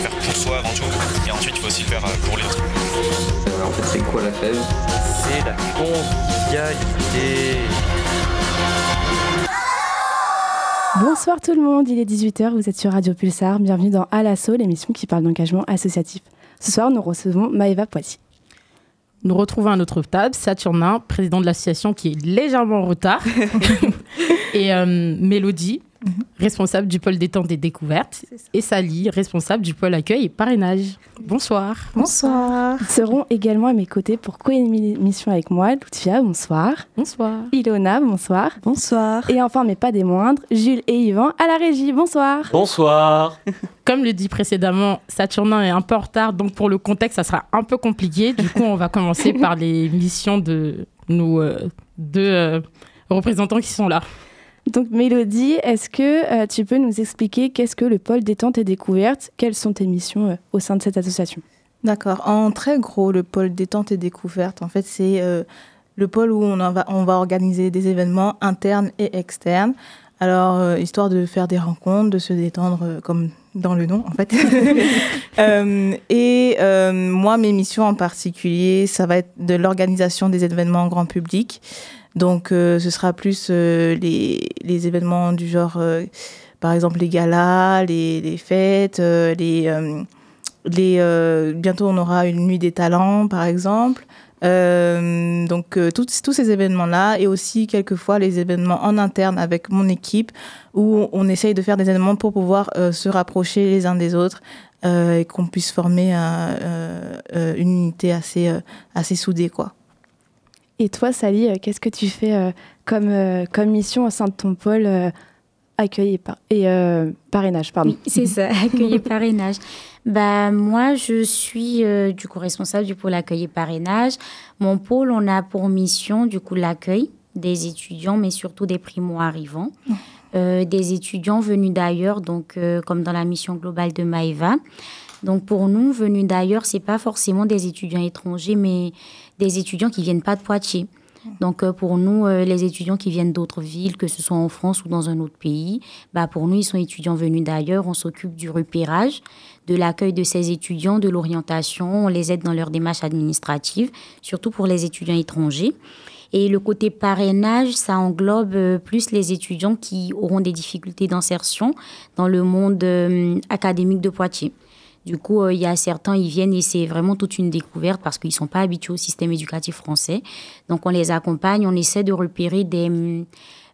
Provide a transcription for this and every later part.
Faire pour soi avant tout. Et ensuite, il faut aussi le faire pour les autres. Euh, en fait, c'est quoi la fève? C'est la convivialité. Bonsoir tout le monde, il est 18h, vous êtes sur Radio Pulsar, bienvenue dans À l'assaut, l'émission qui parle d'engagement associatif. Ce soir, nous recevons Maëva Poitiers. Nous retrouvons à notre table Saturnin, président de l'association qui est légèrement en retard, et euh, Mélodie, Mhm. responsable du pôle détente et découverte, et Sally, responsable du pôle accueil et parrainage. Bonsoir. Bonsoir. Ils seront également à mes côtés pour co-émission avec moi, Lucia, bonsoir. Bonsoir. Ilona, bonsoir. Bonsoir. Et enfin, mais pas des moindres, Jules et Yvan à la régie, bonsoir. Bonsoir. Comme le dit précédemment, Saturnin est un peu en retard, donc pour le contexte, ça sera un peu compliqué. Du coup, on va commencer par les missions de nos euh, deux euh, représentants qui sont là. Donc Mélodie, est-ce que euh, tu peux nous expliquer qu'est-ce que le pôle détente et découverte Quelles sont tes missions euh, au sein de cette association? D'accord. En très gros, le pôle détente et découverte, en fait, c'est euh, le pôle où on, va, on va organiser des événements internes et externes. Alors, histoire de faire des rencontres, de se détendre comme dans le nom, en fait. et moi, mes missions en particulier, ça va être de l'organisation des événements grand public. Donc, euh, ce sera plus euh, les, les, événements du genre, euh, par exemple, les galas, les, les fêtes, les, les, bientôt on aura une nuit des talents, par exemple. donc, tous, tous ces événements-là et aussi quelquefois les événements en interne avec mon équipe où on essaye de faire des événements pour pouvoir se rapprocher les uns des autres et qu'on puisse former une unité assez, assez soudée, quoi. Et toi, Sally, euh, qu'est-ce que tu fais euh, comme, euh, comme mission au sein de ton pôle accueil et, parrainage pardon? c'est ça, accueil et parrainage. Bah, moi, je suis du coup responsable du pôle accueil et parrainage. Mon pôle, on a pour mission du coup l'accueil des étudiants, mais surtout des primo-arrivants. des étudiants venus d'ailleurs, donc comme dans la mission globale de Maïva. Donc pour nous, venus d'ailleurs, c'est pas forcément des étudiants étrangers, mais des étudiants qui viennent pas de Poitiers. Donc euh, pour nous, euh, les étudiants qui viennent d'autres villes, que ce soit en France ou dans un autre pays, bah pour nous, ils sont étudiants venus d'ailleurs. On s'occupe du repérage, de l'accueil de ces étudiants, de l'orientation. On les aide dans leurs démarches administratives, surtout pour les étudiants étrangers. Et le côté parrainage, ça englobe euh, plus les étudiants qui auront des difficultés d'insertion dans le monde académique de Poitiers. Du coup, euh, il y a certains, ils viennent et c'est vraiment toute une découverte parce qu'ils ne sont pas habitués au système éducatif français. Donc, on les accompagne, on essaie de repérer des,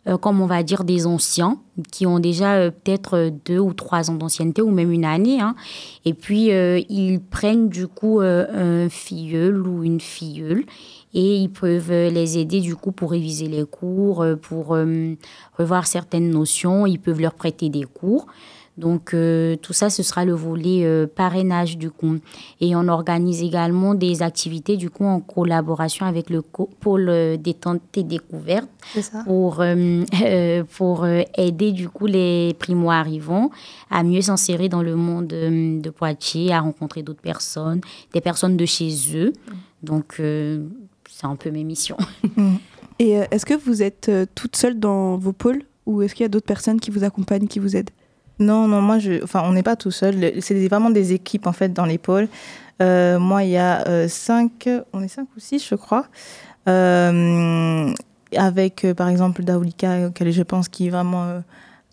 euh, comme on va dire, des anciens qui ont déjà euh, peut-être deux ou trois ans d'ancienneté ou même une année. Hein. Et puis, ils prennent du coup un filleul ou une filleule et ils peuvent les aider du coup pour réviser les cours, pour revoir certaines notions. Ils peuvent leur prêter des cours. Donc euh, tout ça, ce sera le volet euh, parrainage du coup. Et on organise également des activités du coup en collaboration avec le pôle euh, détente et découverte pour pour aider du coup les primo arrivants à mieux s'insérer dans le monde de Poitiers, à rencontrer d'autres personnes, des personnes de chez eux. Donc c'est un peu mes missions. Et est-ce que vous êtes toute seule dans vos pôles ou est-ce qu'il y a d'autres personnes qui vous accompagnent, qui vous aident? Non, non, moi, je, enfin, on n'est pas tout seul. C'est vraiment des équipes, en fait, dans les pôles. Euh, moi, il y a euh, cinq, on est cinq ou six, je crois. Euh, avec, par exemple, Daoulika, auquel je pense qui est vraiment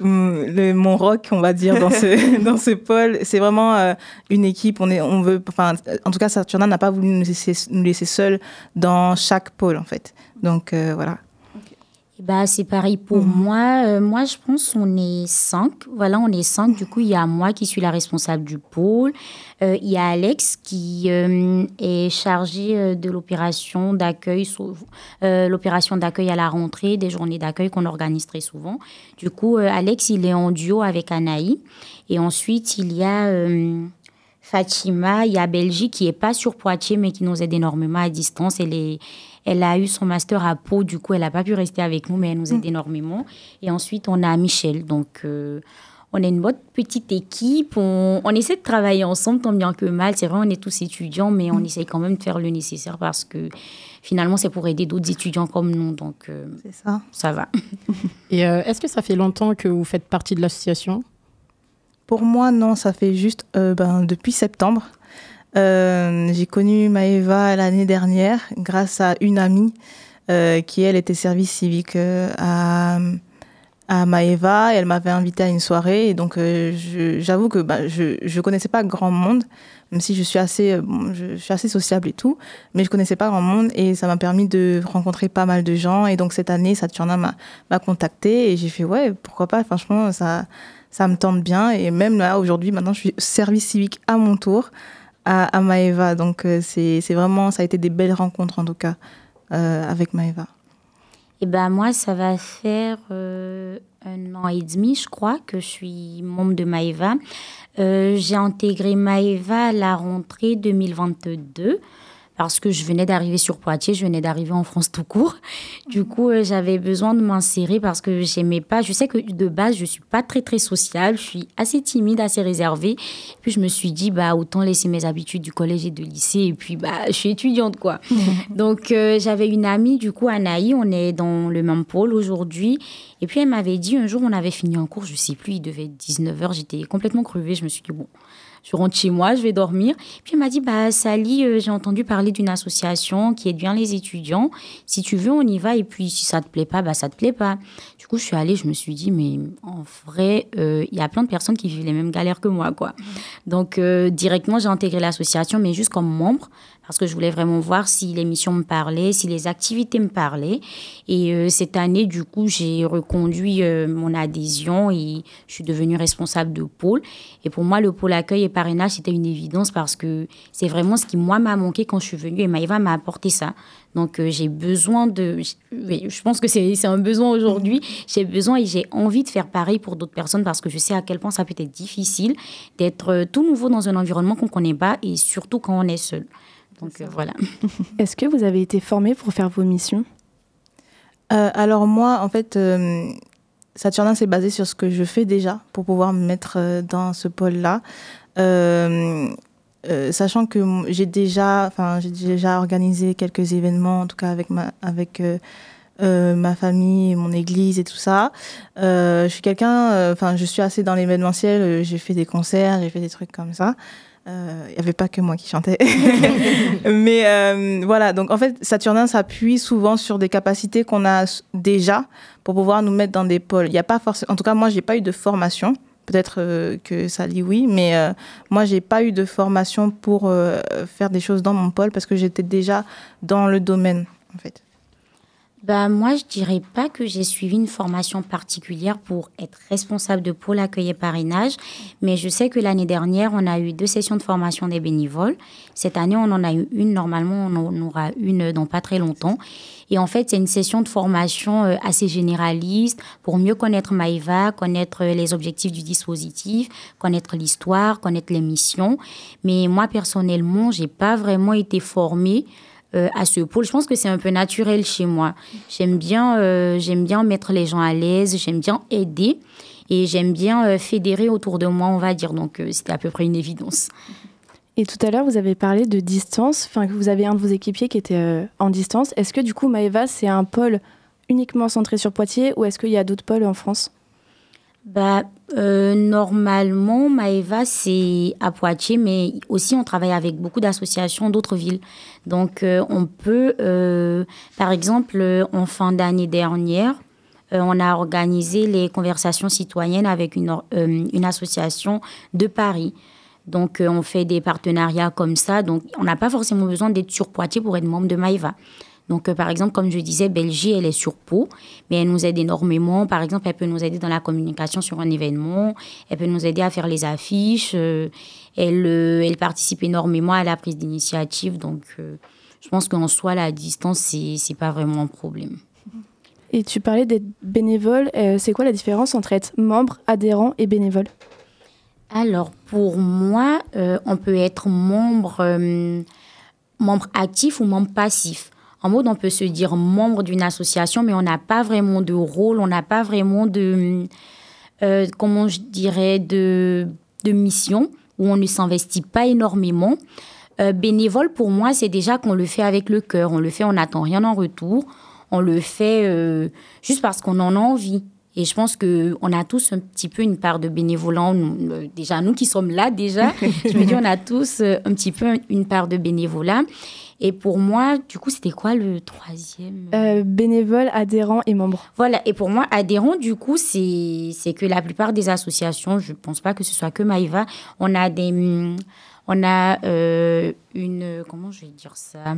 le, mon rock, on va dire, dans ce, dans ce pôle. C'est vraiment une équipe. On, est, on veut, enfin, en tout cas, Saturna n'a pas voulu nous laisser, nous laisser seuls dans chaque pôle, en fait. Donc, voilà. Bah, c'est pareil pour mhm. moi. Euh, moi, je pense on est cinq. Voilà, on est cinq. Du coup, il y a moi qui suis la responsable du pôle. Euh, il y a Alex qui euh, est chargé de l'opération d'accueil, l'opération d'accueil à la rentrée, des journées d'accueil qu'on organise très souvent. Du coup, Alex, il est en duo avec Anaï. Et ensuite, il y a Fatima, il y a Belgique qui est pas sur Poitiers, mais qui nous aide énormément à distance. Elle, est, elle a eu son master à Pau, du coup, elle n'a pas pu rester avec nous, mais elle nous aide énormément. Et ensuite, on a Michel. Donc, euh, on est une bonne petite équipe. On, on, essaie de travailler ensemble tant bien que mal. C'est vrai, on est tous étudiants, mais on essaye quand même de faire le nécessaire parce que finalement, c'est pour aider d'autres étudiants comme nous. Donc, euh, ça. ça va. Et euh, est-ce que ça fait longtemps que vous faites partie de l'association? Pour moi, non, ça fait juste euh, ben, depuis septembre. Euh, j'ai connu Maëva l'année dernière grâce à une amie euh, qui, elle, était service civique euh, à, à Maëva. Elle m'avait invité à une soirée. Et donc, j'avoue que bah, je ne connaissais pas grand monde, même si je suis, assez, je, suis assez sociable et tout. Mais je connaissais pas grand monde. Et ça m'a permis de rencontrer pas mal de gens. Et donc, cette année, Saturnin m'a m'a contacté. Et j'ai fait, ouais, pourquoi pas? Franchement, ça, ça me tente bien. Et même là, aujourd'hui, maintenant, je suis service civique à mon tour à, Maëva. Donc, euh, c'est vraiment, ça a été des belles rencontres, en tout cas, euh, avec Maëva. Et ben moi, ça va faire euh, un an et demi, je crois, que je suis membre de Maëva. Euh, J'ai intégré Maëva à la rentrée 2022 parce que je venais d'arriver sur Poitiers, je venais d'arriver en France tout court. Du coup, euh, j'avais besoin de m'insérer parce que j'aimais pas. Je sais que de base, je suis pas très très sociale, je suis assez timide, assez réservée. Puis je me suis dit, bah autant laisser mes habitudes du collège et de lycée. Et puis bah, je suis étudiante quoi. Donc euh, j'avais une amie, du coup Anaï, on est dans le même pôle aujourd'hui. Et puis elle m'avait dit un jour, on avait fini en cours, je sais plus, il devait être 19h, j'étais complètement crevée. Je me suis dit, bon, je rentre chez moi, je vais dormir. Puis elle m'a dit, bah Sally, euh, j'ai entendu parler d'une association qui aide bien les étudiants. Si tu veux, on y va. Et puis si ça te plaît pas, bah ça te plaît pas. Du coup, je suis allée, je me suis dit, mais en vrai, euh, il y a plein de personnes qui vivent les mêmes galères que moi, quoi. Donc euh, directement, j'ai intégré l'association, mais juste comme membre parce que je voulais vraiment voir si l'émission me parlait, si les activités me parlaient. Et euh, cette année, du coup, j'ai reconduit mon adhésion et je suis devenue responsable de pôle. Et pour moi, le pôle accueil et parrainage, c'était une évidence parce que c'est vraiment ce qui, moi, m'a manqué quand je suis venue et Maïva m'a apporté ça. Donc, euh, j'ai besoin de... oui, je pense que c'est c'est un besoin aujourd'hui. J'ai besoin et j'ai envie de faire pareil pour d'autres personnes parce que je sais à quel point ça peut être difficile d'être euh, tout nouveau dans un environnement qu'on ne connaît pas et surtout quand on est seul. Donc euh, voilà. Est-ce que vous avez été formé pour faire vos missions? Euh, alors moi, en fait, euh, Saturnin, c'est basé sur ce que je fais déjà pour pouvoir me mettre dans ce pôle-là. Euh, sachant que j'ai déjà, enfin, j'ai déjà organisé quelques événements, en tout cas avec ma, avec euh, euh, ma famille, mon église et tout ça. Euh, je suis quelqu'un, enfin, je suis assez dans l'événementiel. J'ai fait des concerts, j'ai fait des trucs comme ça. Il n'y avait pas que moi qui chantais. Mais voilà, donc en fait, Saturnin s'appuie souvent sur des capacités qu'on a déjà pour pouvoir nous mettre dans des pôles. Il n'y a pas forcément, en tout cas, moi, j'ai pas eu de formation. Peut-être euh, que Sally, oui, mais euh, moi, j'ai pas eu de formation pour euh, faire des choses dans mon pôle parce que j'étais déjà dans le domaine, en fait. Bah, moi, je dirais pas que j'ai suivi une formation particulière pour être responsable de pôle accueil et parrainage, mais je sais que l'année dernière, on a eu deux sessions de formation des bénévoles. Cette année, on en a eu une. Normalement, on en aura une dans pas très longtemps. Et en fait, c'est une session de formation euh, assez généraliste pour mieux connaître Maïva, connaître euh, les objectifs du dispositif, connaître l'histoire, connaître les missions. Mais moi, personnellement, j'ai pas vraiment été formée euh, à ce pôle. Je pense que c'est un peu naturel chez moi. J'aime bien, euh, j'aime bien mettre les gens à l'aise, j'aime bien aider et j'aime bien euh, fédérer autour de moi, on va dire. Donc, c'était à peu près une évidence. Et tout à l'heure, vous avez parlé de distance, enfin que vous avez un de vos équipiers qui était en distance. Est-ce que du coup, Maëva, c'est un pôle uniquement centré sur Poitiers ou est-ce qu'il y a d'autres pôles en France? Bah, euh, normalement, Maëva, c'est à Poitiers, mais aussi on travaille avec beaucoup d'associations d'autres villes. Donc, euh, on peut, euh, par exemple, euh, en fin d'année dernière, euh, on a organisé les conversations citoyennes avec une, euh, une association de Paris. Donc, on fait des partenariats comme ça. Donc, on n'a pas forcément besoin d'être sur Poitiers pour être membre de Maïva. Donc, euh, par exemple, comme je disais, Belgique, elle est sur Pau, mais elle nous aide énormément. Par exemple, elle peut nous aider dans la communication sur un événement. Elle peut nous aider à faire les affiches. euh, elle, euh, elle participe énormément à la prise d'initiative. Donc, je pense qu'en soi, la distance, c'est c'est pas vraiment un problème. Et tu parlais d'être bénévole. c'est quoi la différence entre être membre, adhérent et bénévole? Alors, pour moi, on peut être membre, membre actif ou membre passif. En mode, on peut se dire membre d'une association, mais on n'a pas vraiment de rôle, on n'a pas vraiment de, euh, comment je dirais, de, de mission, où on ne s'investit pas énormément. Euh, bénévole, pour moi, c'est déjà qu'on le fait avec le cœur. On le fait, on n'attend rien en retour. On le fait euh, juste parce qu'on en a envie. Et je pense qu'on a tous un petit peu une part de bénévolat. Déjà, nous qui sommes là, déjà, je me dis, on a tous un petit peu une part de bénévolat. Et pour moi, du coup, c'était quoi le troisième? Euh, bénévole, adhérent et membre. Voilà, et pour moi, adhérent, du coup, c'est que la plupart des associations, je ne pense pas que ce soit que Maïva, on a des. On a euh, une. Comment je vais dire ça?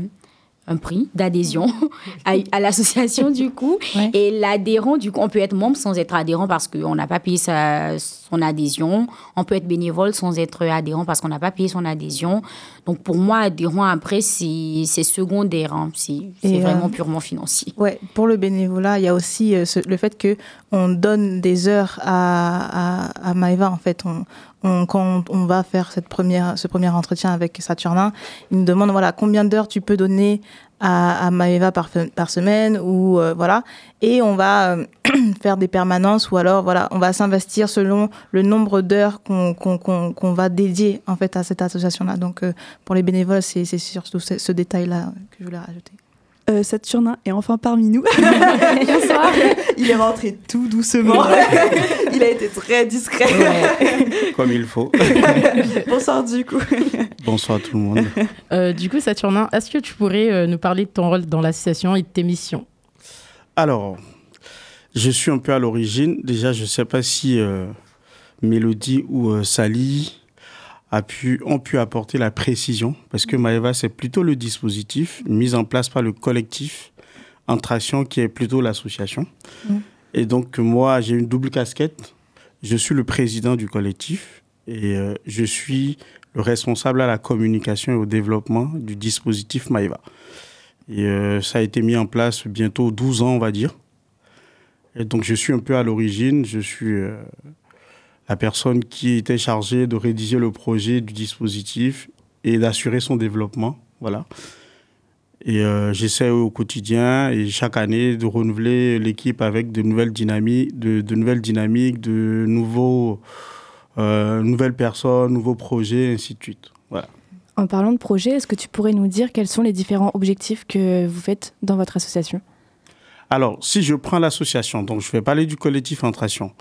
Un prix d'adhésion à, à l'association du coup. Et l'adhérent du coup on peut être membre sans être adhérent parce qu'on n'a pas payé sa, son adhésion. On peut être bénévole sans être adhérent parce qu'on n'a pas payé son adhésion. Donc pour moi adhérent après c'est secondaire hein. c'est euh, vraiment purement financier. Ouais, pour le bénévolat, il y a aussi euh, ce- le fait que on donne des heures à, à, à Maëva. En fait, on, on- quand on va faire cette première, ce premier entretien avec Saturnin, il nous demande voilà combien d'heures tu peux donner à, Maëva par, semaine ou euh, voilà, et on va euh, faire des permanences ou alors voilà, on va s'investir selon le nombre d'heures qu'on va dédier en fait à cette association-là. Donc euh, pour les bénévoles, c'est surtout ce, ce détail-là que je voulais rajouter. Euh, Saturnin est enfin parmi nous. Bonsoir. Il est rentré tout doucement. Il a été très discret. Comme il faut. Bonsoir du coup. Bonsoir tout le monde. Euh, du coup, Saturnin, est-ce que tu pourrais euh, nous parler de ton rôle dans l'association et de tes missions? Alors, je suis un peu à l'origine. Déjà, je ne sais pas si euh, Mélodie ou euh, Sally a pu, ont pu apporter la précision, parce que Maëva, c'est plutôt le dispositif mis en place par le collectif Entre Actions, qui est plutôt l'association. Mm. Et donc, moi, j'ai une double casquette. Je suis le président du collectif et euh, je suis le responsable à la communication et au développement du dispositif Maëva. Et euh, ça a été mis en place bientôt 12 ans, on va dire. Et donc, je suis un peu à l'origine. Je suis euh, la personne qui était chargée de rédiger le projet du dispositif et d'assurer son développement. Voilà. Et euh, j'essaie au quotidien et chaque année de renouveler l'équipe avec de nouvelles dynamiques, de, nouvelles dynamiques, de nouveaux, euh, nouvelles personnes, nouveaux projets, ainsi de suite. Voilà. En parlant de projet, est-ce que tu pourrais nous dire quels sont les différents objectifs que vous faites dans votre association? Alors, si je prends l'association, donc je vais parler du collectif Entration.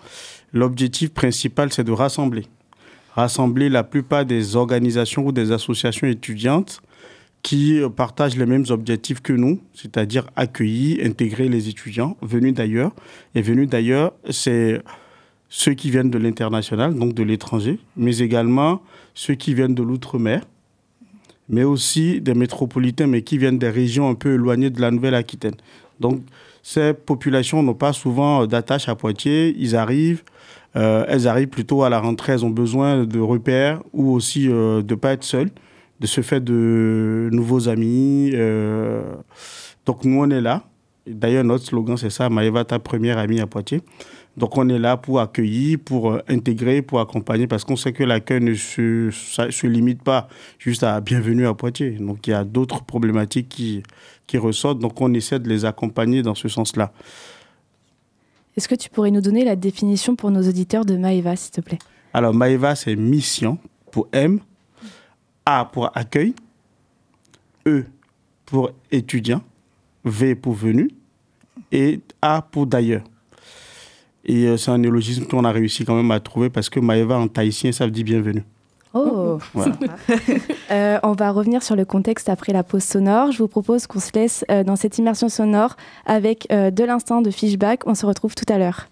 L'objectif principal, c'est de rassembler. Rassembler la plupart des organisations ou des associations étudiantes qui partagent les mêmes objectifs que nous, c'est-à-dire accueillir, intégrer les étudiants venus d'ailleurs. Et venus d'ailleurs, c'est ceux qui viennent de l'international, donc de l'étranger, mais également ceux qui viennent de l'outre-mer, mais aussi des métropolitains, mais qui viennent des régions un peu éloignées de la Nouvelle-Aquitaine. Donc, ces populations n'ont pas souvent euh, d'attache à Poitiers. Ils arrivent, euh, elles arrivent plutôt à la rentrée. Elles ont besoin de repères ou aussi euh, de ne pas être seules, de se faire de nouveaux amis. donc, nous, on est là. D'ailleurs, notre slogan, c'est ça Maëva, ta première amie à Poitiers. Donc, on est là pour accueillir, pour intégrer, pour accompagner, parce qu'on sait que l'accueil ne se, se limite pas juste à bienvenue à Poitiers. Donc, il y a d'autres problématiques qui, qui ressortent. Donc, on essaie de les accompagner dans ce sens-là. Est-ce que tu pourrais nous donner la définition pour nos auditeurs de Maeva, s'il te plaît? Alors, Maëva, c'est mission pour M, A pour accueil, E pour étudiant, V pour venu et A pour d'ailleurs. Et euh, c'est un néologisme qu'on a réussi quand même à trouver parce que Maëva en tahitien, ça veut dire bienvenue. Oh Voilà. Euh, On va revenir sur le contexte après la pause sonore. Je vous propose qu'on se laisse euh, dans cette immersion sonore avec euh, de l'instinct de Fishback. On se retrouve tout à l'heure.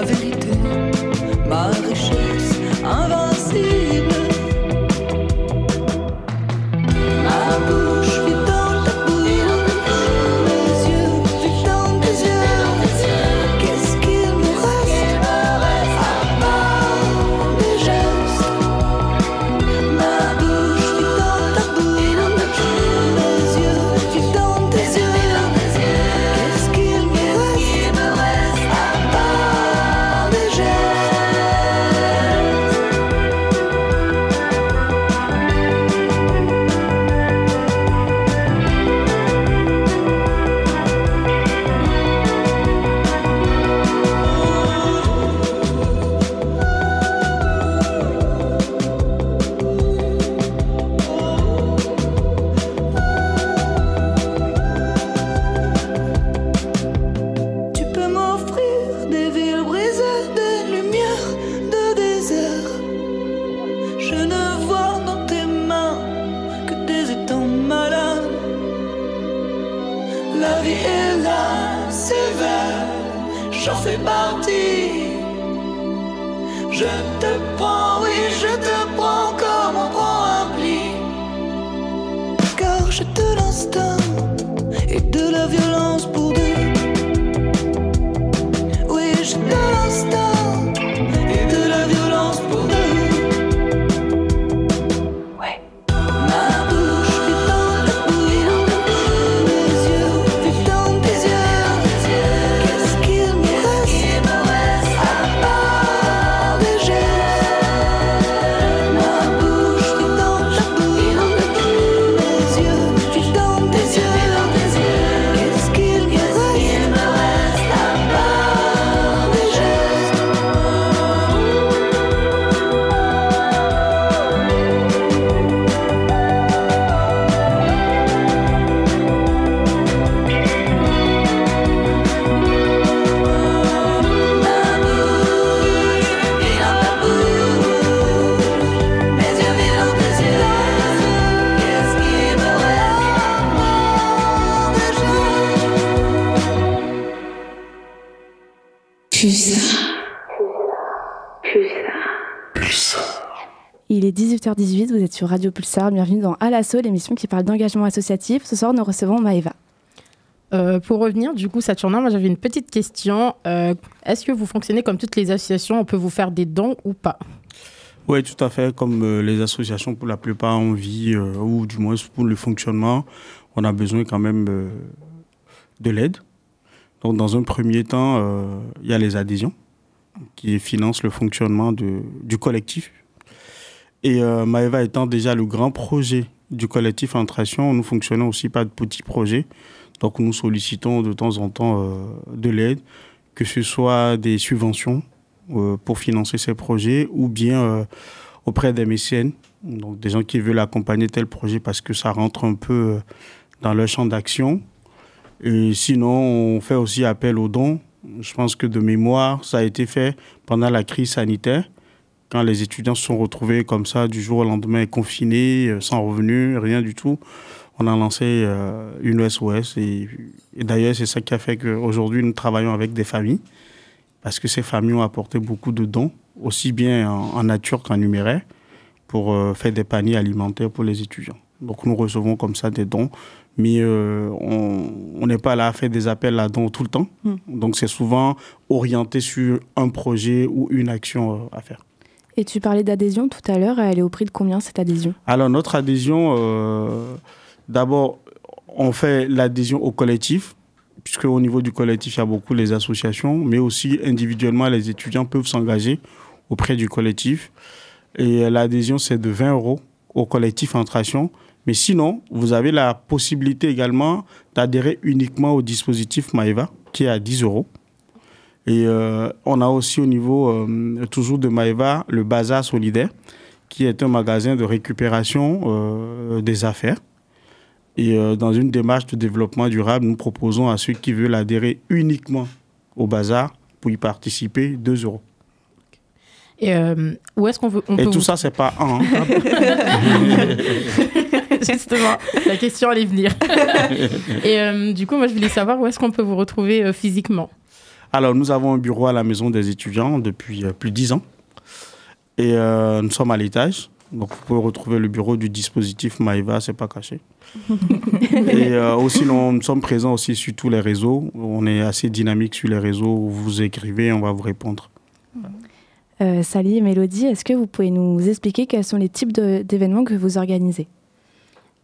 Il sur Radio Pulsar, bienvenue dans À l'assaut, l'émission qui parle d'engagement associatif. Ce soir, nous recevons Maëva. Euh, pour revenir, du coup, Saturnin, moi j'avais une petite question. Euh, Est-ce que vous fonctionnez comme toutes les associations? On peut vous faire des dons ou pas? Oui, tout à fait. Comme euh, les associations, pour la plupart, on vit, euh, ou du moins pour le fonctionnement, on a besoin quand même euh, de l'aide. Donc, dans un premier temps, euh, il y a les adhésions qui financent le fonctionnement de, du collectif. Et euh, Maëva étant déjà le grand projet du collectif Entration, nous fonctionnons aussi par de petits projets. Donc nous sollicitons de temps en temps euh, de l'aide, que ce soit des subventions euh, pour financer ces projets ou bien auprès des mécènes, donc des gens qui veulent accompagner tel projet parce que ça rentre un peu dans leur champ d'action. Et sinon, on fait aussi appel aux dons. Je pense que de mémoire, ça a été fait pendant la crise sanitaire quand les étudiants se sont retrouvés comme ça du jour au lendemain confinés, euh, sans revenus, rien du tout, on a lancé euh, une SOS. Et, et d'ailleurs, c'est ça qui a fait qu'aujourd'hui, nous travaillons avec des familles, parce que ces familles ont apporté beaucoup de dons, aussi bien en, en nature qu'en numéraire, pour euh, faire des paniers alimentaires pour les étudiants. Donc nous recevons comme ça des dons, mais euh, on n'est pas là à faire des appels à dons tout le temps. Mm. Donc c'est souvent orienté sur un projet ou une action à faire. Et tu parlais d'adhésion tout à l'heure, elle est au prix de combien cette adhésion? Alors, notre adhésion, euh, d'abord, on fait l'adhésion au collectif, puisque au niveau du collectif, il y a beaucoup les associations, mais aussi individuellement, les étudiants peuvent s'engager auprès du collectif. Et l'adhésion, c'est de 20 euros au collectif Entration. Mais sinon, vous avez la possibilité également d'adhérer uniquement au dispositif Maeva, qui est à 10 euros. Et euh, on a aussi au niveau, euh, toujours de Maeva, le Bazar Solidaire, qui est un magasin de récupération euh, des affaires. Et dans une démarche de développement durable, nous proposons à ceux qui veulent adhérer uniquement au bazar pour y participer 2 euros. Et où est-ce qu'on veut Et tout ça, c'est pas un. Hein. Justement, la question allait venir. Et du coup, moi, je voulais savoir où est-ce qu'on peut vous retrouver physiquement? Alors, nous avons un bureau à la Maison des étudiants depuis euh, plus de 10 ans. Et euh, nous sommes à l'étage. Donc, vous pouvez retrouver le bureau du dispositif Maïva, c'est pas caché. et euh, aussi, nous, sommes présents aussi sur tous les réseaux. On est assez dynamique sur les réseaux. Vous écrivez, on va vous répondre. Sally et Mélodie, est-ce que vous pouvez nous expliquer quels sont les types d'événements que vous organisez?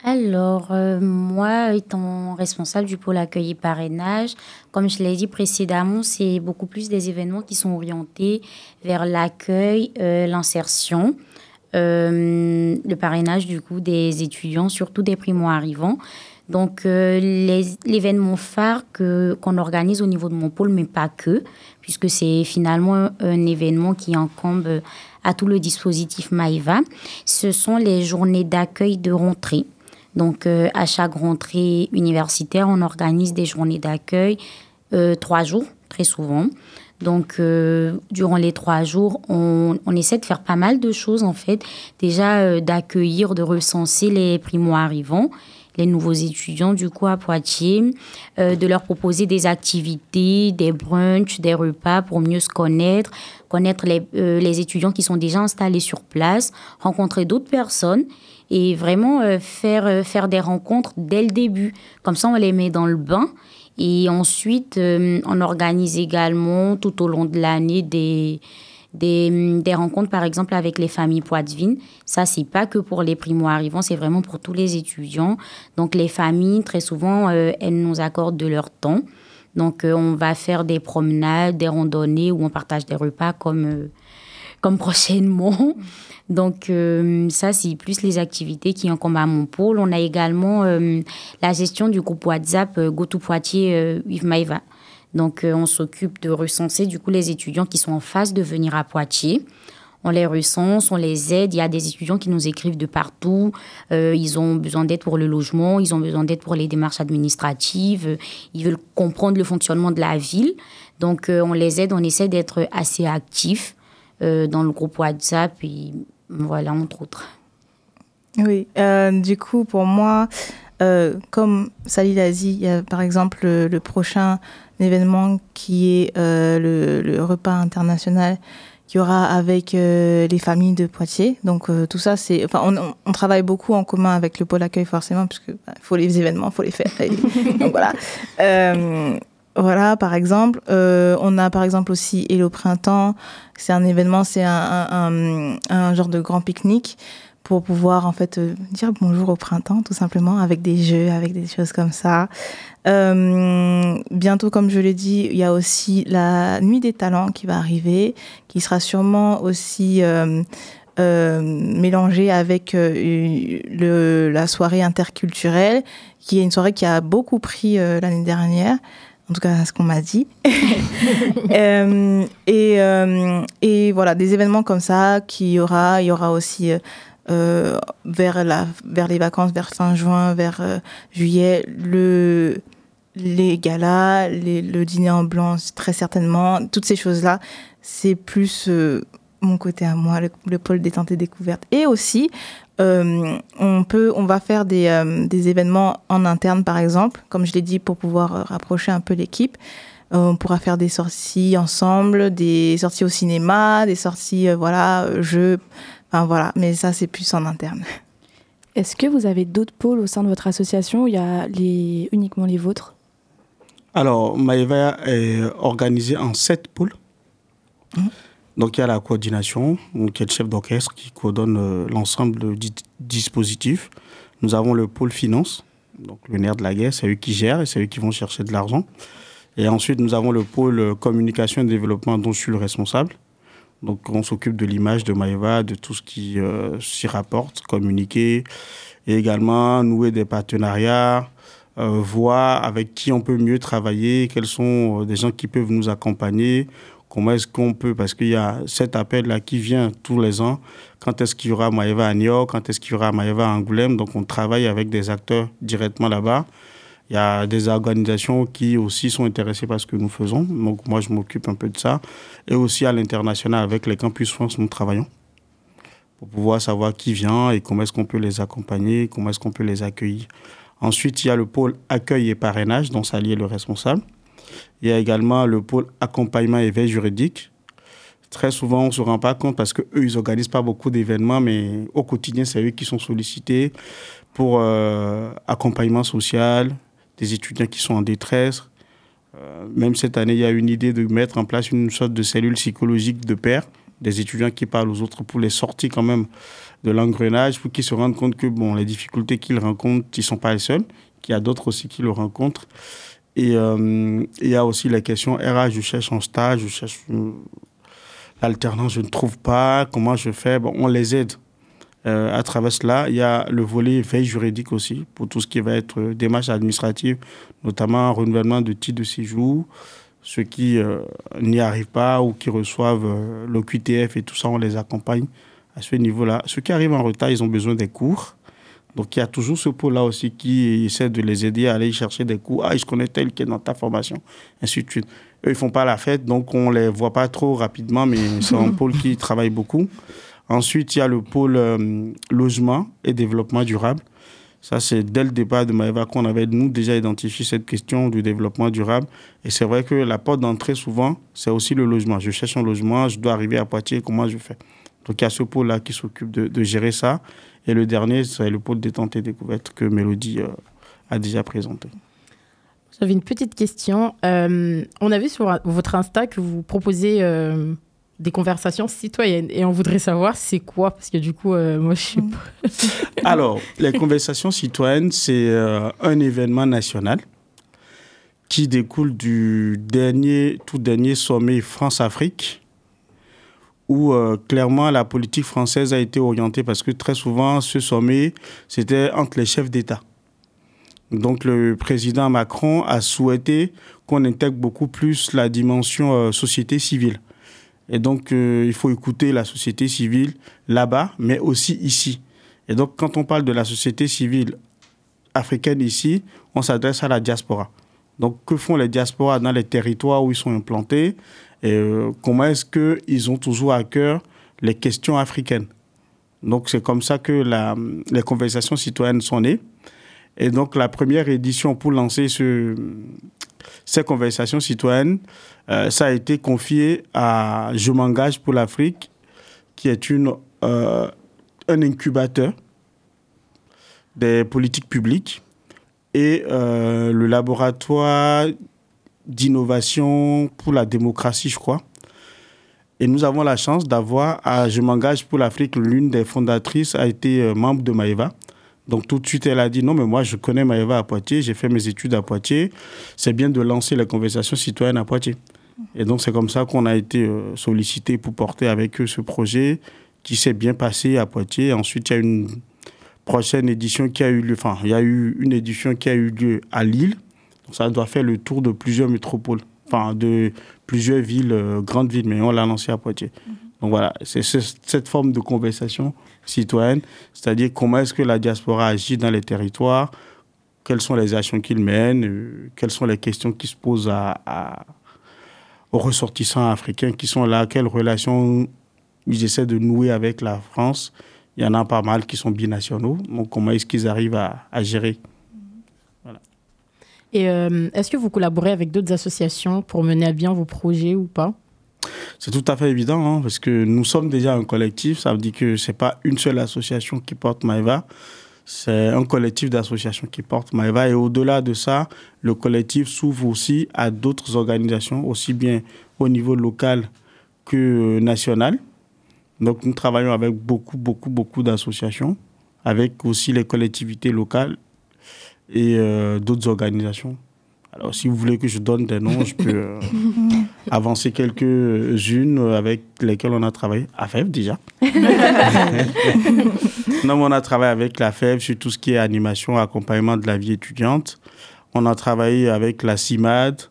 Alors, euh, moi, étant responsable du pôle accueil et parrainage, comme je l'ai dit précédemment, c'est beaucoup plus des événements qui sont orientés vers l'accueil, euh, l'insertion, euh, le parrainage du coup des étudiants, surtout des primo-arrivants. Donc, l'événement phare que, qu'on organise au niveau de mon pôle, mais pas que, puisque c'est finalement un événement qui encombe à tout le dispositif Maïva, ce sont les journées d'accueil de rentrée. Donc, euh, à chaque rentrée universitaire, on organise des journées d'accueil, euh, trois jours, très souvent. Donc, euh, durant les trois jours, on, on, essaie de faire pas mal de choses, en fait. Déjà, d'accueillir, de recenser les primo-arrivants, les nouveaux étudiants, du coup, à Poitiers, de leur proposer des activités, des brunchs, des repas pour mieux se connaître, connaître les, les étudiants qui sont déjà installés sur place, rencontrer d'autres personnes et vraiment euh, faire, euh, faire des rencontres dès le début. Comme ça, on les met dans le bain. Et ensuite, euh, on organise également tout au long de l'année des, des, des, rencontres, par exemple, avec les familles poitevines. Ça, c'est pas que pour les primo-arrivants, c'est vraiment pour tous les étudiants. Donc, les familles, très souvent, elles nous accordent de leur temps. Donc, on va faire des promenades, des randonnées où on partage des repas comme, comme prochainement. Donc euh, ça, c'est plus les activités qui encombrent à mon pôle. On a également euh, la gestion du groupe WhatsApp euh, GoTo Poitiers Yves Maïva. Donc on s'occupe de recenser du coup les étudiants qui sont en phase de venir à Poitiers. On les recense, on les aide. Il y a des étudiants qui nous écrivent de partout. ils ont besoin d'aide pour le logement, ils ont besoin d'aide pour les démarches administratives. Ils veulent comprendre le fonctionnement de la ville. Donc on les aide, on essaie d'être assez actifs dans le groupe WhatsApp. Et voilà, entre autres. Oui, euh, du coup, pour moi, euh, comme Salih l'a dit, il y a par exemple le, prochain événement qui est euh, le, repas international qu'il y aura avec les familles de Poitiers. Donc tout ça, c'est, enfin, on, travaille beaucoup en commun avec le pôle accueil forcément, qu'il bah, faut les événements, il faut les faire. donc voilà. Voilà, par exemple. Euh, on a par exemple aussi Hello Printemps. C'est un événement, c'est un, genre de grand pique-nique pour pouvoir en fait euh, dire bonjour au printemps tout simplement avec des jeux, avec des choses comme ça. Euh, bientôt, comme je l'ai dit, il y a aussi la nuit des talents qui va arriver, qui sera sûrement aussi euh, mélangée avec la soirée interculturelle, qui est une soirée qui a beaucoup pris l'année dernière en tout cas ce qu'on m'a dit. et, et, voilà, des événements comme ça qu'il y aura. Il y aura aussi euh, vers, la, vers les vacances, vers fin juin, vers euh, juillet, le, les galas, le dîner en blanc, très certainement. Toutes ces choses-là, c'est plus euh, mon côté à moi, le, le pôle détente et découverte. Et aussi, on peut, on va faire des, des, événements en interne, par exemple, comme je l'ai dit, pour pouvoir rapprocher un peu l'équipe. on pourra faire des sorties ensemble, des sorties au cinéma, des sorties, voilà, jeux, enfin voilà. Mais ça, c'est plus en interne. Est-ce que vous avez d'autres pôles au sein de votre association ou il y a les, uniquement les vôtres? Alors, Maëva est organisée en sept pôles. Mmh. Donc il y a la coordination, donc il y a le chef d'orchestre qui coordonne euh, l'ensemble du dispositif. Nous avons le pôle finance, Donc le nerf de la guerre, c'est eux qui gèrent et c'est eux qui vont chercher de l'argent. Et ensuite, nous avons le pôle communication et développement dont je suis le responsable. Donc on s'occupe de l'image de Maeva, de tout ce qui euh, s'y rapporte, communiquer, et également nouer des partenariats, euh, voir avec qui on peut mieux travailler, quels sont euh, des gens qui peuvent nous accompagner, comment est-ce qu'on peut, parce qu'il y a cet appel-là qui vient tous les ans, quand est-ce qu'il y aura Maeva à New York, quand est-ce qu'il y aura Maeva à Angoulême, donc on travaille avec des acteurs directement là-bas. Il y a des organisations qui aussi sont intéressées par ce que nous faisons. Donc moi, je m'occupe un peu de ça. Et aussi à l'international, avec les Campus France, nous travaillons pour pouvoir savoir qui vient et comment est-ce qu'on peut les accompagner, comment est-ce qu'on peut les accueillir. Ensuite, il y a le pôle accueil et parrainage, dont Sali est le responsable. Il y a également le pôle accompagnement et veille juridique. Très souvent, on ne se rend pas compte parce qu'eux, ils n'organisent pas beaucoup d'événements, mais au quotidien, c'est eux qui sont sollicités pour euh, accompagnement social, des étudiants qui sont en détresse. Euh, même cette année, il y a une idée de mettre en place une sorte de cellule psychologique de pair, des étudiants qui parlent aux autres pour les sortir quand même de l'engrenage, pour qu'ils se rendent compte que bon, les difficultés qu'ils rencontrent, ils ne sont pas les seuls, qu'il y a d'autres aussi qui le rencontrent. Et euh, il y a aussi la question RH, je cherche un stage, je cherche l'alternance, je ne trouve pas, comment je fais? Bon, On les aide. Euh, à travers cela, il y a le volet veille juridique aussi, pour tout ce qui va être euh, démarche administrative, notamment renouvellement de titres de séjour. Ceux qui euh, n'y arrivent pas ou qui reçoivent le QTF et tout ça, on les accompagne à ce niveau-là. Ceux qui arrivent en retard, ils ont besoin des cours. Donc il y a toujours ce pôle-là aussi qui essaie de les aider à aller chercher des cours. Ah, je connais tel qui est dans ta formation, ainsi de suite. Eux, ils font pas la fête, donc on les voit pas trop rapidement, mais c'est un pôle qui travaille beaucoup. Ensuite, il y a le pôle euh, logement et développement durable. Ça, c'est dès le départ de Maëva qu'on avait, nous, déjà identifié cette question du développement durable. Et c'est vrai que la porte d'entrée, souvent, c'est aussi le logement. Je cherche un logement, je dois arriver à Poitiers, comment je fais? Donc, il y a ce pôle-là qui s'occupe de, gérer ça. Et le dernier, c'est le pôle détente et découverte que Mélodie euh, a déjà présenté. J'avais une petite question. Euh, on a vu sur votre Insta que vous proposez des conversations citoyennes. Et on voudrait savoir c'est quoi, parce que du coup, euh, moi, je sais pas. Alors, les conversations citoyennes, c'est euh, un événement national qui découle du dernier, tout dernier sommet France-Afrique, où euh, clairement la politique française a été orientée, parce que très souvent, ce sommet, c'était entre les chefs d'État. Donc le président Macron a souhaité qu'on intègre beaucoup plus la dimension société civile. Et donc, euh, il faut écouter la société civile là-bas, mais aussi ici. Et donc, quand on parle de la société civile africaine ici, on s'adresse à la diaspora. Donc, que font les diasporas dans les territoires où ils sont implantés? Et euh, comment est-ce qu'ils ont toujours à cœur les questions africaines? Donc, c'est comme ça que les conversations citoyennes sont nées. Et donc, la première édition pour lancer ce, ces conversations citoyennes, euh, ça a été confié à Je m'engage pour l'Afrique, qui est une, euh, un incubateur des politiques publiques et euh, le laboratoire d'innovation pour la démocratie, je crois. Et nous avons la chance d'avoir à Je m'engage pour l'Afrique, l'une des fondatrices a été membre de Maïva. Donc tout de suite, elle a dit non, mais moi je connais Maëva à Poitiers, j'ai fait mes études à Poitiers, c'est bien de lancer les conversations citoyennes à Poitiers. Et donc c'est comme ça qu'on a été euh, sollicité pour porter avec eux ce projet qui s'est bien passé à Poitiers. Ensuite, il y a une prochaine édition qui a eu lieu, enfin, il y a eu une édition qui a eu lieu à Lille. Donc ça doit faire le tour de plusieurs métropoles, enfin de plusieurs villes, euh, grandes villes, mais on l'a lancé à Poitiers. Donc voilà, c'est cette forme de conversation citoyenne, c'est-à-dire comment est-ce que la diaspora agit dans les territoires, quelles sont les actions qu'il mène, euh, quelles sont les questions qui se posent à, aux ressortissants africains qui sont là, quelles relations ils essaient de nouer avec la France? Il y en a pas mal qui sont binationaux, donc comment est-ce qu'ils arrivent à, gérer? Voilà. Et euh, est-ce que vous collaborez avec d'autres associations pour mener à bien vos projets ou pas? C'est tout à fait évident, hein, parce que nous sommes déjà un collectif. Ça veut dire que ce n'est pas une seule association qui porte Maeva, c'est un collectif d'associations qui porte Maeva. Et au-delà de ça, le collectif s'ouvre aussi à d'autres organisations, aussi bien au niveau local que national. Donc nous travaillons avec beaucoup, beaucoup, beaucoup d'associations, avec aussi les collectivités locales. et euh, d'autres organisations. Alors, si vous voulez que je donne des noms, je peux euh, avancer quelques-unes avec lesquelles on a travaillé. À FEV, déjà. non, mais on a travaillé avec la FEV sur tout ce qui est animation, accompagnement de la vie étudiante. On a travaillé avec la CIMAD,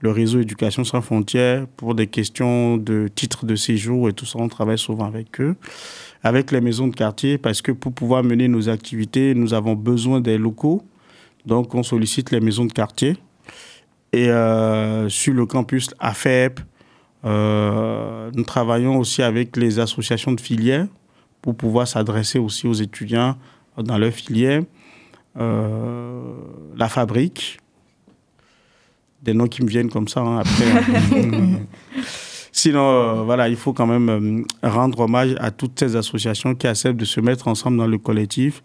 le réseau Éducation sans frontières, pour des questions de titres de séjour et tout ça. On travaille souvent avec eux. Avec les maisons de quartier, parce que pour pouvoir mener nos activités, nous avons besoin des locaux. Donc, on sollicite les maisons de quartier. Et euh, sur le campus AFEP, euh, nous travaillons aussi avec les associations de filières pour pouvoir s'adresser aussi aux étudiants dans leur filière. Euh, la fabrique, des noms qui me viennent comme ça hein, après. Sinon, voilà, il faut quand même rendre hommage à toutes ces associations qui acceptent de se mettre ensemble dans le collectif.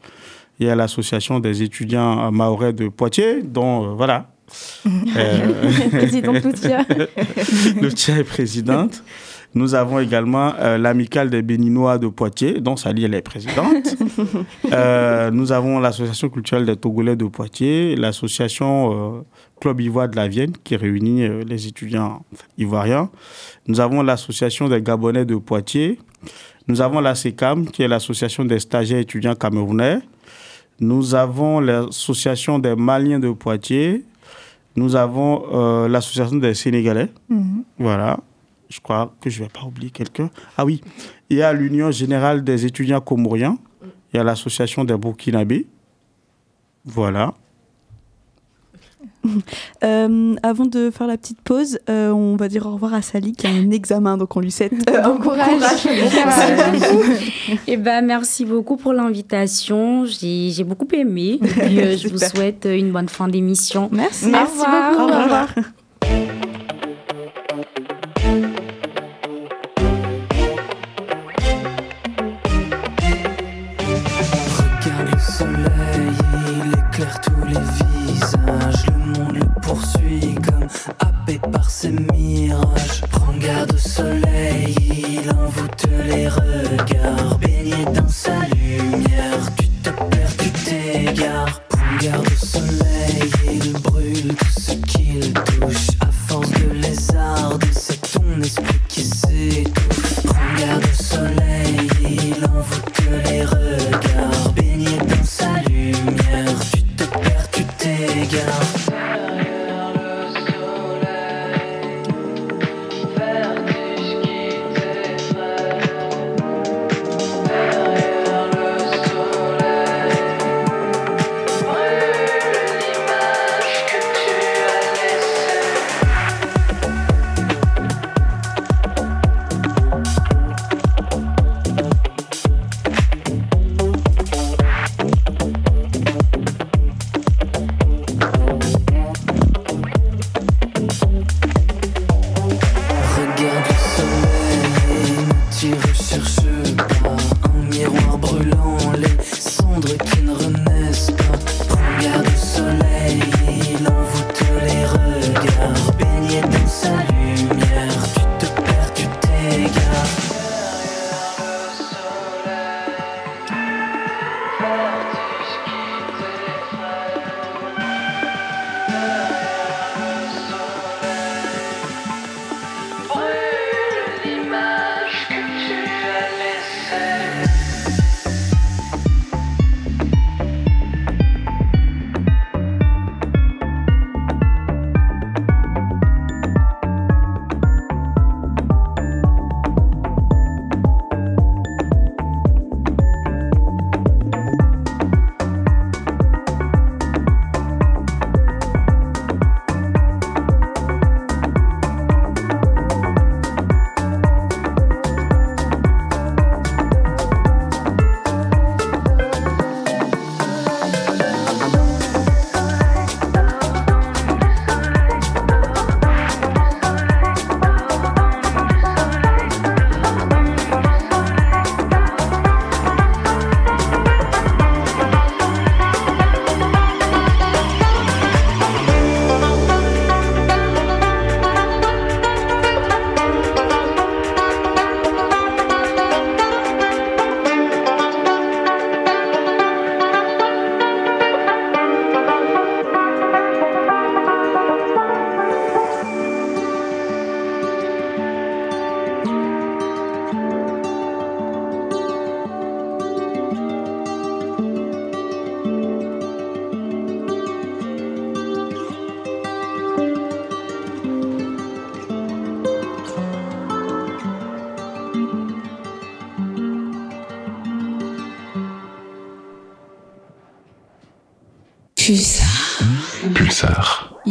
Il y a l'association des étudiants maorais de Poitiers, dont, voilà. Présidente Loutia. Loutia est présidente. Nous avons également euh, l'amicale des Béninois de Poitiers, dont Sali elle est présidente. euh, nous avons l'association culturelle des Togolais de Poitiers, l'association euh, Club Ivoire de la Vienne, qui réunit euh, les étudiants ivoiriens. Nous avons l'association des Gabonais de Poitiers. Nous avons la SECAM, qui est l'association des stagiaires étudiants camerounais. Nous avons l'association des Maliens de Poitiers. Nous avons euh, l'association des Sénégalais. Mhm. Voilà. Je crois que je ne vais pas oublier quelqu'un. Ah oui, il y a l'Union générale des étudiants comoriens. Il y a l'association des Burkinabés. Voilà. Euh, avant de faire la petite pause, euh, on va dire au revoir à Sally qui a un examen, donc on lui souhaite euh, Bon courage. Et ben merci beaucoup pour l'invitation. J'ai j'ai beaucoup aimé. Et puis, euh, je vous souhaite une bonne fin d'émission. Merci. Au Merci revoir. beaucoup. Au revoir.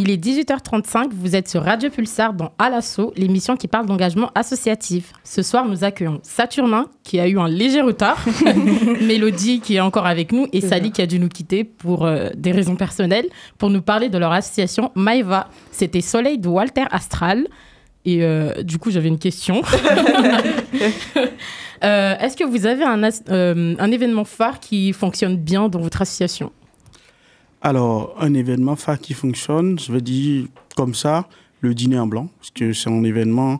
Il est 18h35, vous êtes sur Radio Pulsar dans À l'assaut, l'émission qui parle d'engagement associatif. Ce soir, nous accueillons Saturnin, qui a eu un léger retard, Mélodie, qui est encore avec nous, et Sally, qui a dû nous quitter pour euh, des raisons personnelles, pour nous parler de leur association Maeva. C'était Soleil de Walter Astral. Et euh, du coup, j'avais une question. Euh, Est-ce que vous avez un événement phare qui fonctionne bien dans votre association? Alors, un événement phare qui fonctionne, je vais dire comme ça, le dîner en blanc, parce que c'est un événement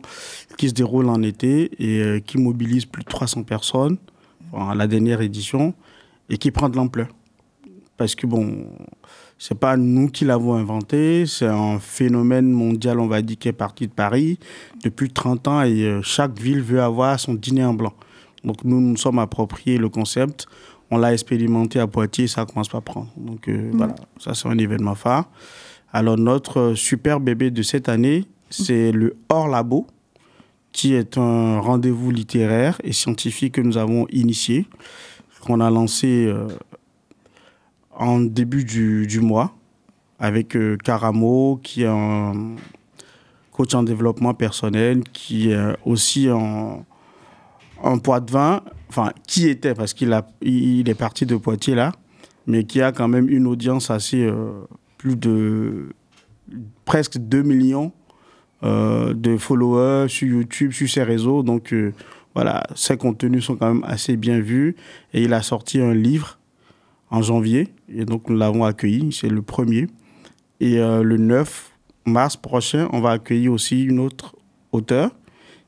qui se déroule en été et euh, qui mobilise plus de 300 personnes, à la dernière édition, et qui prend de l'ampleur. Parce que, bon, c'est pas nous qui l'avons inventé, c'est un phénomène mondial, on va dire, qui est parti de Paris depuis 30 ans et euh, chaque ville veut avoir son dîner en blanc. Donc, nous nous sommes appropriés le concept, on l'a expérimenté à Poitiers, ça commence pas à prendre. Donc, euh, voilà, ça, c'est un événement phare. Alors, notre euh, super bébé de cette année, c'est le Hors Labo, qui est un rendez-vous littéraire et scientifique que nous avons initié, qu'on a lancé euh, en début du, du mois avec euh, Caramo, qui est un coach en développement personnel, qui est aussi en, en poids de vin, enfin, qui était, parce qu'il a, il est parti de Poitiers là, mais qui a quand même une audience assez, euh, plus de presque 2 millions euh, de followers sur YouTube, sur ses réseaux. Donc euh, voilà, ses contenus sont quand même assez bien vus. Et il a sorti un livre en janvier. Et donc nous l'avons accueilli, c'est le premier. Et le 9 mars prochain, on va accueillir aussi une autre auteure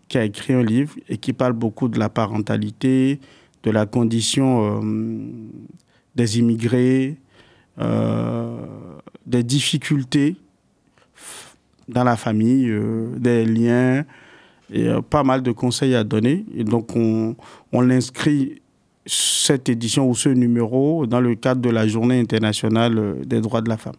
qui a écrit un livre et qui parle beaucoup de la parentalité, de la condition euh, des immigrés, euh, des difficultés dans la famille, euh, des liens, et pas mal de conseils à donner. Et donc, on, on inscrit cette édition ou ce numéro dans le cadre de la Journée internationale des droits de la femme.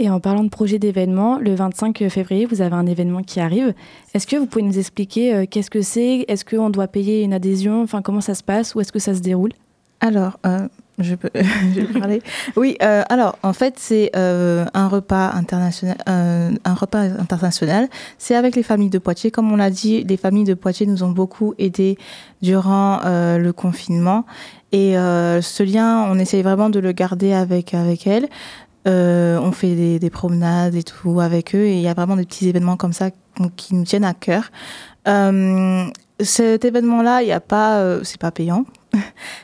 Et en parlant de projet d'événement, le 25 février, vous avez un événement qui arrive. Est-ce que vous pouvez nous expliquer euh, qu'est-ce que c'est? Est-ce qu'on doit payer une adhésion? Enfin, comment ça se passe? Où est-ce que ça se déroule? Alors, euh, je peux, je peux parler. Oui, euh, alors en fait c'est un repas international, un repas international. C'est avec les familles de Poitiers, comme on l'a dit, les familles de Poitiers nous ont beaucoup aidés durant le confinement et ce lien, on essaye vraiment de le garder avec avec elles. Euh, on fait des, des promenades et tout avec eux et il y a vraiment des petits événements comme ça qui nous tiennent à cœur. Euh, cet événement-là, il n'y a pas, euh, c'est pas payant.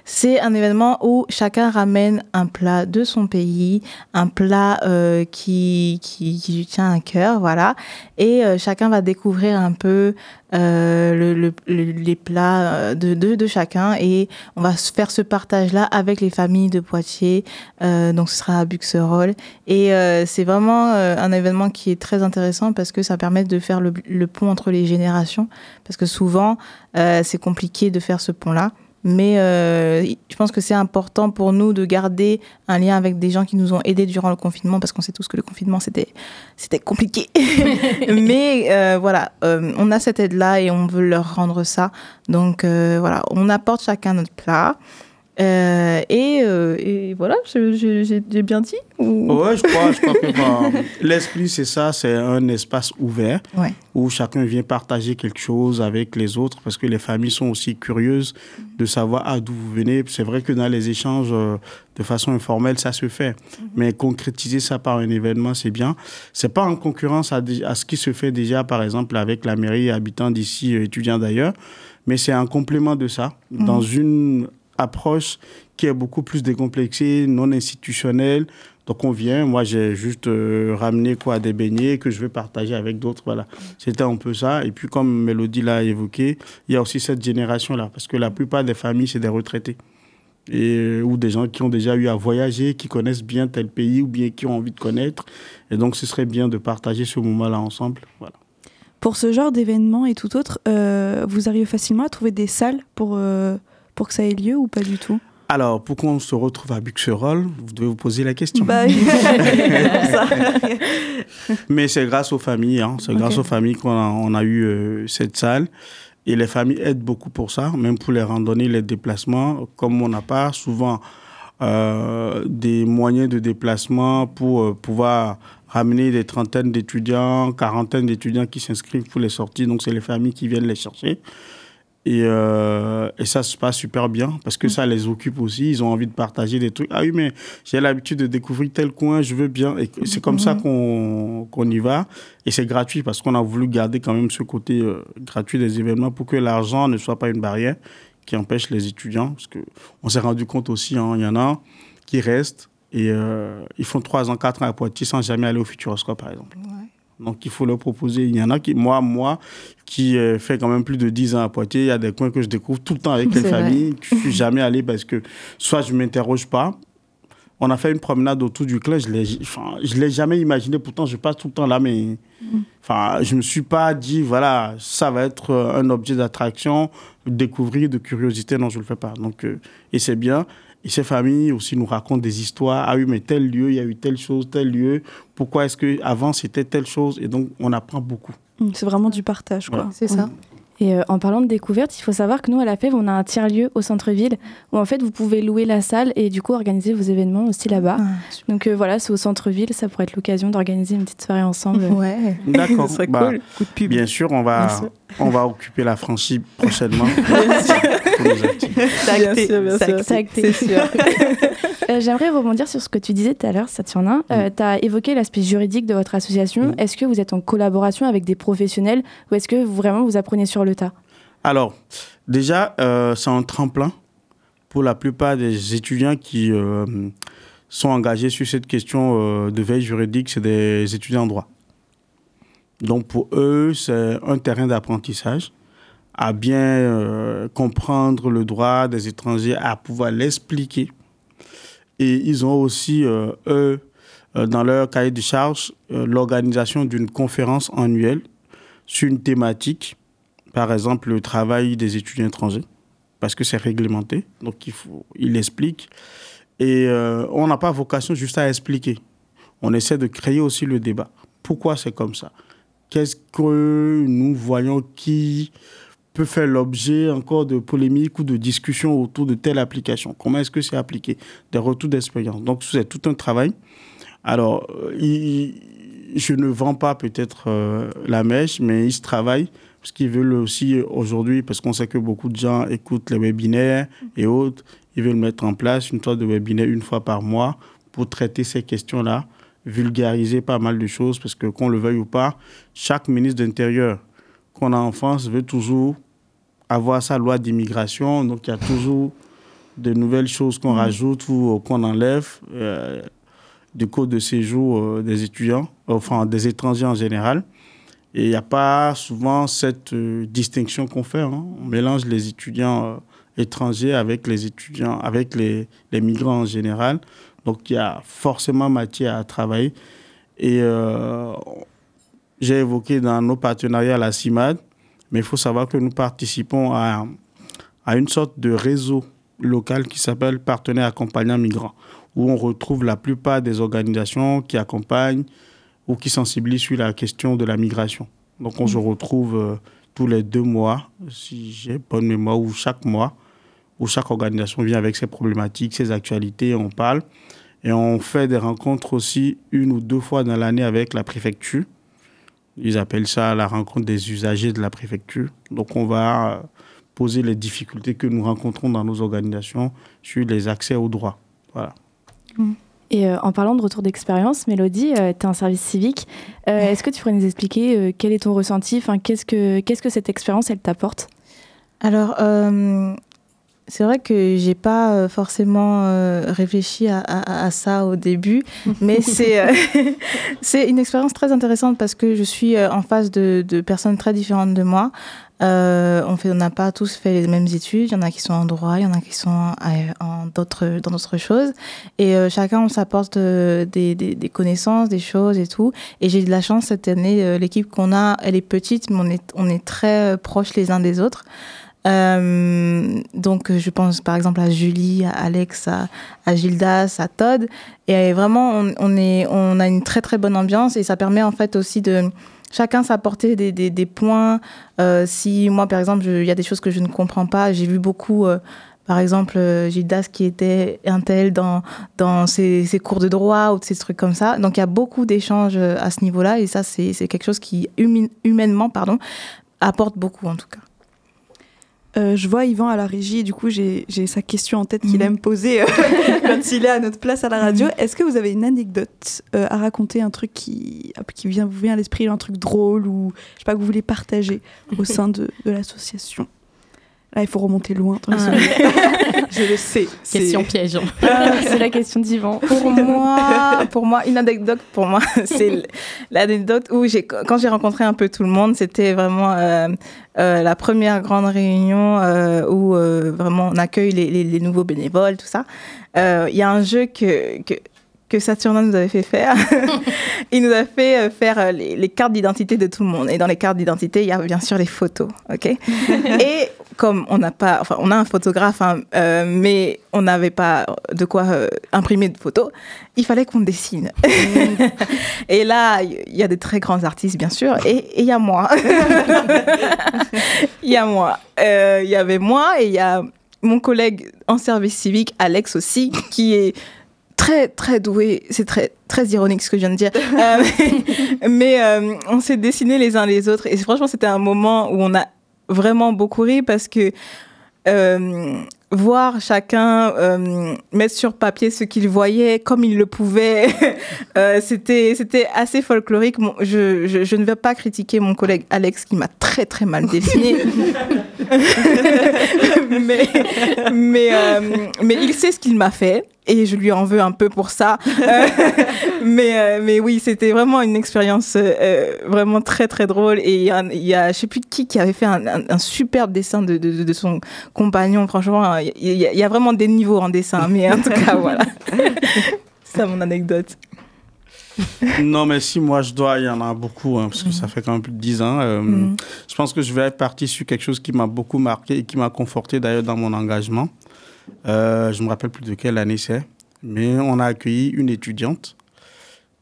C'est un événement où chacun ramène un plat de son pays, un plat euh, qui, qui, qui lui tient à cœur, voilà. Et euh, chacun va découvrir un peu euh, le, le- le- les plats euh, de, de, de chacun et on va faire ce partage-là avec les familles de Poitiers. Euh, donc ce sera à Buxerolles. Et euh, c'est vraiment un événement qui est très intéressant parce que ça permet de faire le, le pont entre les générations. Parce que souvent, c'est compliqué de faire ce pont-là. Mais euh, je pense que c'est important pour nous de garder un lien avec des gens qui nous ont aidés durant le confinement, parce qu'on sait tous que le confinement, c'était, c'était compliqué. Mais euh, voilà, euh, on a cette aide-là et on veut leur rendre ça. Donc voilà, on apporte chacun notre plat. Euh, et, euh, et voilà, j'ai bien dit ou- Ouais, je crois, je crois que bah, l'esprit, c'est ça, c'est un espace ouvert Ouais. où chacun vient partager quelque chose avec les autres parce que les familles sont aussi curieuses de savoir à d'où vous venez. C'est vrai que dans les échanges euh, de façon informelle, ça se fait. Mais concrétiser ça par un événement, c'est bien. C'est pas en concurrence à, ce qui se fait déjà, par exemple, avec la mairie, habitants d'ici, étudiants d'ailleurs, mais c'est un complément de ça, Mhm. dans une approche qui est beaucoup plus décomplexée, non institutionnelle. Donc on vient, moi j'ai juste euh, ramené quoi des beignets que je vais partager avec d'autres, voilà. C'était un peu ça. Et puis comme Mélodie l'a évoqué, il y a aussi cette génération-là, parce que la plupart des familles c'est des retraités et euh, ou des gens qui ont déjà eu à voyager, qui connaissent bien tel pays ou bien qui ont envie de connaître. Et donc ce serait bien de partager ce moment-là ensemble, voilà. Pour ce genre d'événement et tout autre, euh, vous arrivez facilement à trouver des salles pour, pour que ça ait lieu ou pas du tout? Alors, pour qu'on se retrouve à Buxerolles, vous devez vous poser la question. Bah. Mais c'est grâce aux familles, hein. c'est grâce aux familles qu'on a, on a eu euh, cette salle. Et les familles aident beaucoup pour ça, même pour les randonnées, les déplacements. Comme on n'a pas souvent euh, des moyens de déplacement pour euh, pouvoir ramener des trentaines d'étudiants, quarantaines d'étudiants qui s'inscrivent pour les sorties. Donc, c'est les familles qui viennent les chercher. Et, euh, et, ça se passe super bien parce que ça les occupe aussi. Ils ont envie de partager des trucs. Ah oui, mais j'ai l'habitude de découvrir tel coin, je veux bien. Et c'est comme ça qu'on qu'on y va. Et c'est gratuit parce qu'on a voulu garder quand même ce côté euh, gratuit des événements pour que l'argent ne soit pas une barrière qui empêche les étudiants. Parce qu'on s'est rendu compte aussi, hein, il y en a qui restent et euh, ils font 3 ans, 4 ans à Poitiers sans jamais aller au Futuroscope, par exemple. Donc, il faut leur proposer. Il y en a qui, moi, moi, qui euh, fait quand même plus de 10 ans à Poitiers, il y a des coins que je découvre tout le temps avec les familles. Je suis jamais allé parce que soit je m'interroge pas. On a fait une promenade autour du clan, je je l'ai jamais imaginé. Pourtant, je passe tout le temps là, mais enfin, je me suis pas dit, voilà, ça va être euh, un objet d'attraction, de découvrir, de curiosité. Non, je le fais pas. Donc, euh, et c'est bien. Et ces familles aussi nous racontent des histoires. Ah oui, mais tel lieu, il y a eu telle chose, tel lieu. Pourquoi est-ce que avant c'était telle chose? Et donc, on apprend beaucoup. C'est vraiment du partage, quoi. C'est ça. Et euh, en parlant de découverte, il faut savoir que nous, à la FEV, on a un tiers-lieu au centre-ville où en fait vous pouvez louer la salle et du coup organiser vos événements aussi là-bas. Ah, Donc euh, voilà, c'est au centre-ville, ça pourrait être l'occasion d'organiser une petite soirée ensemble. Ouais. D'accord. Bah, cool. Coup de pub. Bien sûr, on va, Bien sûr. On va occuper la franchise prochainement. C'est sûr. Euh, J'aimerais rebondir sur ce que tu disais tout à l'heure, Saturnin. Euh, tu as évoqué l'aspect juridique de votre association. Est-ce que vous êtes en collaboration avec des professionnels ou est-ce que vous, vraiment vous apprenez sur le tas? Alors, déjà, euh, c'est un tremplin pour la plupart des étudiants qui euh, sont engagés sur cette question euh, de veille juridique, c'est des étudiants en droit. Donc pour eux, c'est un terrain d'apprentissage à bien euh, comprendre le droit des étrangers, à pouvoir l'expliquer. Et ils ont aussi, euh, eux, euh, dans leur cahier de charge, l'organisation d'une conférence annuelle sur une thématique, par exemple le travail des étudiants étrangers, parce que c'est réglementé, donc il il explique. Et on n'a pas vocation juste à expliquer. On essaie de créer aussi le débat. Pourquoi c'est comme ça? Qu'est-ce que nous voyons qui peut faire l'objet encore de polémiques ou de discussions autour de telle application? Comment est-ce que c'est appliqué? Des retours d'expérience. Donc c'est tout un travail. Alors, euh, je ne vends pas peut-être euh, la mèche, mais il se travaille parce qu'ils veulent aussi aujourd'hui, parce qu'on sait que beaucoup de gens écoutent les webinaires et autres, ils veulent mettre en place une sorte de webinaire une fois par mois pour traiter ces questions-là, vulgariser pas mal de choses, parce que qu'on le veuille ou pas, chaque ministre d'Intérieur qu'on a en France veut toujours avoir sa loi d'immigration, donc il y a toujours de nouvelles choses qu'on rajoute ou qu'on enlève euh, du code de séjour euh, des étudiants, enfin des étrangers en général. Et il n'y a pas souvent cette euh, distinction qu'on fait. hein. On mélange les étudiants euh, étrangers avec les étudiants, avec les, les migrants en général. Donc il y a forcément matière à travailler. Et euh, j'ai évoqué dans nos partenariats la CIMAD, mais il faut savoir que nous participons à, à une sorte de réseau local qui s'appelle Partenaires accompagnants migrants, où on retrouve la plupart des organisations qui accompagnent ou qui sensibilisent sur la question de la migration. Donc on se retrouve euh, tous les deux mois, si j'ai bonne mémoire, ou chaque mois, où chaque organisation vient avec ses problématiques, ses actualités, on parle. Et on fait des rencontres aussi une ou deux fois dans l'année avec la préfecture. Ils appellent ça la rencontre des usagers de la préfecture. Donc on va euh, poser les difficultés que nous rencontrons dans nos organisations sur les accès aux droits. Voilà. Et euh, en parlant de retour d'expérience, Mélodie, tu es un service civique. Euh, Est-ce que tu pourrais nous expliquer euh, quel est ton ressenti? Enfin, Qu'est-ce que cette expérience, elle t'apporte? Alors, euh, c'est vrai que j'ai pas euh, forcément euh, réfléchi à, à- à ça au début, mais c'est euh, c'est une expérience très intéressante parce que je suis en face de, de personnes très différentes de moi. Euh, on fait, on n'a pas tous fait les mêmes études. Il y en a qui sont en droit, il y en a qui sont en d'autres, dans d'autres choses. Et chacun, on s'apporte des, des, des connaissances, des choses et tout. Et j'ai de la chance cette année. L'équipe qu'on a, elle est petite, mais on est, on est très proches les uns des autres. Euh, donc, je pense par exemple à Julie, à Alex, à, à Gildas, à Todd. Et vraiment, on, est, on a une très très bonne ambiance et ça permet en fait aussi de chacun s'apporter des, des, des points. Euh, si moi, par exemple, il y a des choses que je ne comprends pas, j'ai vu beaucoup. euh, par exemple, euh, Gildas qui était un tel dans, dans ses, ses cours de droit ou de ces trucs comme ça. Donc il y a beaucoup d'échanges euh, à ce niveau-là et ça, c'est quelque chose qui, humainement, pardon, apporte beaucoup en tout cas. Euh, je vois Yvan à la régie, et du coup j'ai sa question en tête qu'il Mhm. aime poser euh, quand il est à notre place à la radio. Est-ce que vous avez une anecdote euh, à raconter, un truc qui, qui vient, vous vient à l'esprit, un truc drôle ou je sais pas que vous voulez partager au sein de, de l'association? Là, il faut remonter loin. dans les Ah. je le sais. c'est- Question piège. Ah, c'est la question d'Yvan. Pour moi, pour moi, une anecdote pour moi, c'est l'anecdote où j'ai, quand j'ai rencontré un peu tout le monde, c'était vraiment euh, euh, la première grande réunion euh, où euh, vraiment on accueille les, les- les nouveaux bénévoles, tout ça. Euh, Il y a un jeu que, que que Saturnin nous avait fait faire. il nous a fait faire les, les cartes d'identité de tout le monde. Et dans les cartes d'identité, il y a bien sûr les photos, ok? Et comme on n'a pas, enfin, on a un photographe, hein, euh, mais on n'avait pas de quoi euh, imprimer de photos, il fallait qu'on dessine. et là, il y a des très grands artistes, bien sûr, et il y a moi. Il y a moi. Euh, Il y avait moi et il y a mon collègue en service civique, Alex aussi, qui est très très doué. C'est très très ironique ce que je viens de dire. Euh, mais euh, on s'est dessinés les uns les autres et franchement c'était un moment où on a vraiment beaucoup ri parce que euh, voir chacun euh, mettre sur papier ce qu'il voyait comme il le pouvait, euh, c'était c'était assez folklorique. Je, je, je ne vais pas critiquer mon collègue Alex qui m'a très très mal dessiné, mais mais mais il sait ce qu'il m'a fait et je lui en veux un peu pour ça. Euh, mais euh, mais oui, c'était vraiment une expérience euh, vraiment très très drôle et il y a, il y a je sais plus qui qui avait fait un, un, un superbe dessin de, de, de son compagnon. Franchement, il y, a, il y a vraiment des niveaux en dessin, mais en tout cas voilà. C'est ça mon anecdote. Non, mais si moi je dois, il y en a beaucoup, hein, parce que ça fait quand même plus de 10 ans. euh, Mhm. Je pense que je vais être parti sur quelque chose qui m'a beaucoup marqué et qui m'a conforté d'ailleurs dans mon engagement. Euh, je me rappelle plus de quelle année c'est, mais on a accueilli une étudiante.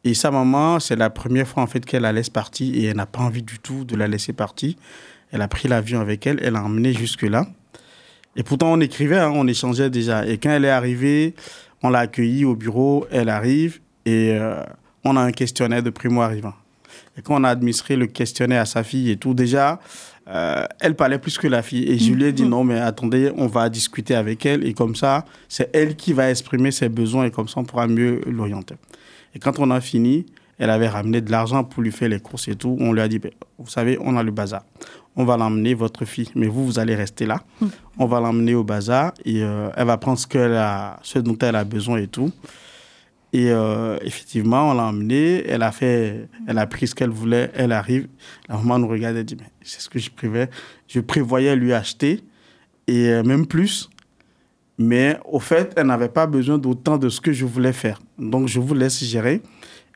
Et sa maman, c'est la première fois en fait qu'elle la laisse partir et elle n'a pas envie du tout de la laisser partir. Elle a pris l'avion avec elle, elle l'a emmenée jusque-là. Et pourtant, on écrivait, hein, on échangeait déjà. Et quand elle est arrivée, on l'a accueillie au bureau, elle arrive et euh, on a un questionnaire de primo-arrivant. Et quand on a administré le questionnaire à sa fille et tout, déjà, euh, elle parlait plus que la fille. Et je lui ai dit non, mais attendez, on va discuter avec elle. Et comme ça, c'est elle qui va exprimer ses besoins et comme ça, on pourra mieux l'orienter. Et quand on a fini, elle avait ramené de l'argent pour lui faire les courses et tout. On lui a dit, Ben, vous savez, on a le bazar. On va l'emmener, votre fille, mais vous, vous allez rester là. On va l'emmener au bazar et euh, elle va prendre ce, qu'elle a, ce dont elle a besoin et tout. Et euh, effectivement, on l'a emmenée, elle a fait, elle a pris ce qu'elle voulait, elle arrive. La maman nous regarde et dit, mais c'est ce que je prévoyais. Je prévoyais lui acheter et euh, même plus. Mais au fait, elle n'avait pas besoin d'autant de ce que je voulais faire. Donc, je vous laisse gérer.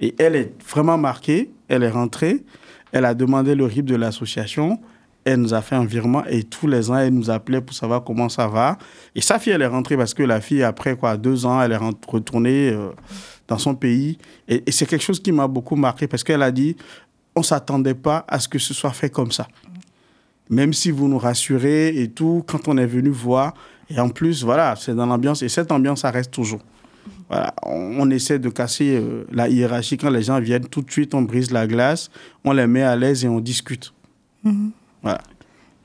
Et elle est vraiment marquée. Elle est rentrée. Elle a demandé le RIB de l'association. Elle nous a fait un virement et tous les ans, elle nous appelait pour savoir comment ça va. Et sa fille, elle est rentrée parce que la fille, après quoi, deux ans, elle est retournée euh, dans son pays. Et, et c'est quelque chose qui m'a beaucoup marqué parce qu'elle a dit on ne s'attendait pas à ce que ce soit fait comme ça. Même si vous nous rassurez et tout, quand on est venu voir, et en plus, voilà, c'est dans l'ambiance, et cette ambiance, ça reste toujours. Voilà, on, on essaie de casser euh, la hiérarchie. Quand les gens viennent, tout de suite, on brise la glace, on les met à l'aise et on discute. Voilà.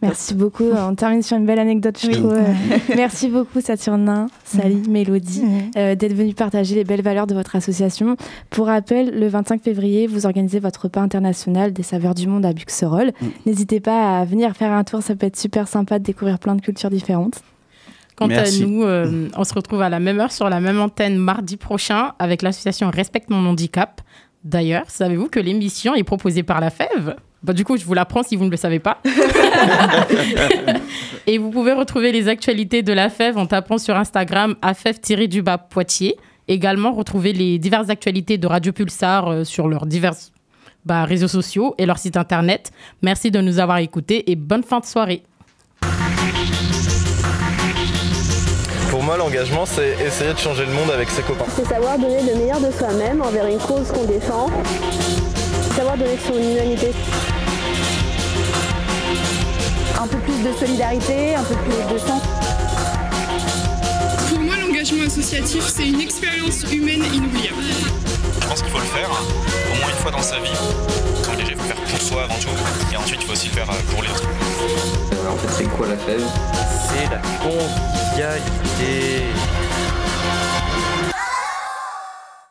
Merci beaucoup. On termine sur une belle anecdote, je trouve. Euh, Merci beaucoup, Saturnin, Sally, Mélodie, euh, d'être venus partager les belles valeurs de votre association. Pour rappel, le 25 février, vous organisez votre repas international des saveurs du monde à Buxerolles. N'hésitez pas à venir faire un tour, ça peut être super sympa de découvrir plein de cultures différentes. Quant Merci. à nous, euh, on se retrouve à la même heure sur la même antenne mardi prochain avec l'association Respecte mon handicap. D'ailleurs, savez-vous que l'émission est proposée par la FEV bah, Du coup, je vous l'apprends si vous ne le savez pas. Et vous pouvez retrouver les actualités de la FEV en tapant sur Instagram afev-du-bas Poitiers. Également, retrouver les diverses actualités de Radio Pulsar euh, sur leurs divers bah, réseaux sociaux et leur site internet. Merci de nous avoir écoutés et bonne fin de soirée. Pour moi, l'engagement, c'est essayer de changer le monde avec ses copains. C'est savoir donner le meilleur de soi-même envers une cause qu'on défend. Savoir donner son humanité. Un peu plus de solidarité, un peu plus de sens. l'engagement associatif, c'est une expérience humaine inoubliable. Je pense qu'il faut le faire au moins une fois dans sa vie. S'engager, il faut le faire pour soi avant tout. Et ensuite, il faut aussi le faire euh, pour les autres. En fait, c'est quoi la fève? C'est la convivialité.